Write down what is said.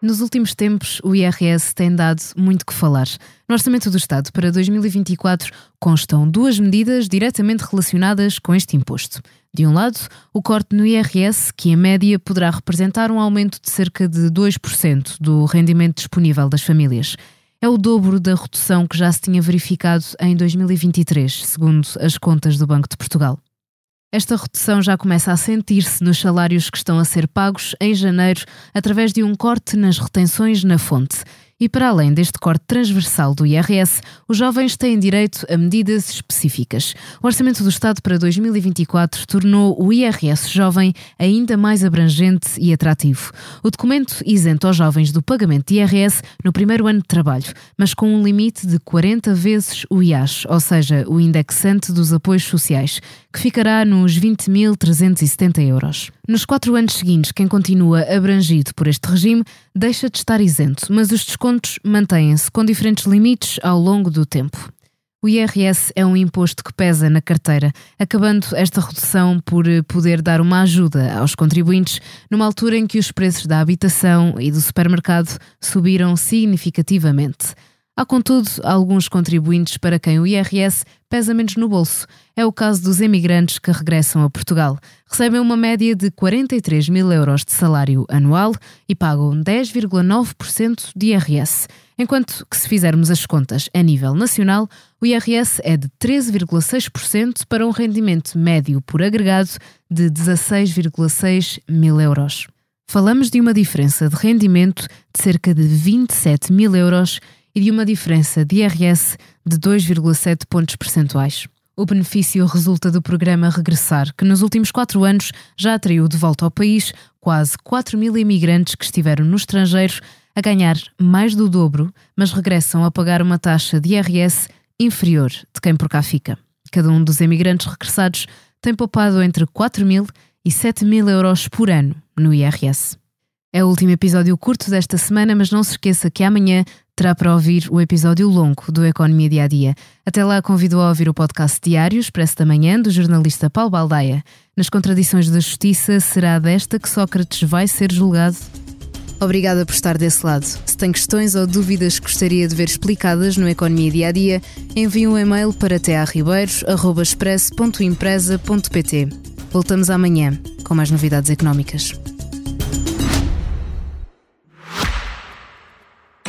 Nos últimos tempos, o IRS tem dado muito que falar. No Orçamento do Estado para 2024 constam duas medidas diretamente relacionadas com este imposto. De um lado, o corte no IRS, que em média poderá representar um aumento de cerca de 2% do rendimento disponível das famílias. É o dobro da redução que já se tinha verificado em 2023, segundo as contas do Banco de Portugal. Esta redução já começa a sentir-se nos salários que estão a ser pagos em janeiro através de um corte nas retenções na fonte. E para além deste corte transversal do IRS, os jovens têm direito a medidas específicas. O Orçamento do Estado para 2024 tornou o IRS jovem ainda mais abrangente e atrativo. O documento isenta os jovens do pagamento de IRS no primeiro ano de trabalho, mas com um limite de 40 vezes o IAS, ou seja, o indexante dos apoios sociais, que ficará nos 20.370 euros. Nos quatro anos seguintes, quem continua abrangido por este regime deixa de estar isento, mas os descontos mantêm-se com diferentes limites ao longo do tempo. O IRS é um imposto que pesa na carteira, acabando esta redução por poder dar uma ajuda aos contribuintes numa altura em que os preços da habitação e do supermercado subiram significativamente. Há, contudo, alguns contribuintes para quem o IRS pesa menos no bolso. É o caso dos emigrantes que regressam a Portugal. Recebem uma média de 43 mil euros de salário anual e pagam 10,9% de IRS. Enquanto que, se fizermos as contas a nível nacional, o IRS é de 13,6% para um rendimento médio por agregado de 16,6 mil euros. Falamos de uma diferença de rendimento de cerca de 27 mil euros e de uma diferença de IRS de 2,7 pontos percentuais. O benefício resulta do programa Regressar, que nos últimos quatro anos já atraiu de volta ao país quase 4 mil imigrantes que estiveram no estrangeiro a ganhar mais do dobro, mas regressam a pagar uma taxa de IRS inferior de quem por cá fica. Cada um dos imigrantes regressados tem poupado entre 4 mil e 7 mil euros por ano no IRS. É o último episódio curto desta semana, mas não se esqueça que amanhã terá para ouvir o episódio longo do Economia Dia a Dia. Até lá, convido a ouvir o podcast diário Expresso da Manhã, do jornalista Paulo Baldaia. Nas contradições da justiça, será desta que Sócrates vai ser julgado? Obrigada por estar desse lado. Se tem questões ou dúvidas que gostaria de ver explicadas no Economia Dia a Dia, envie um e-mail para tearribeiros.express.empresa.pt. Voltamos amanhã com mais novidades económicas.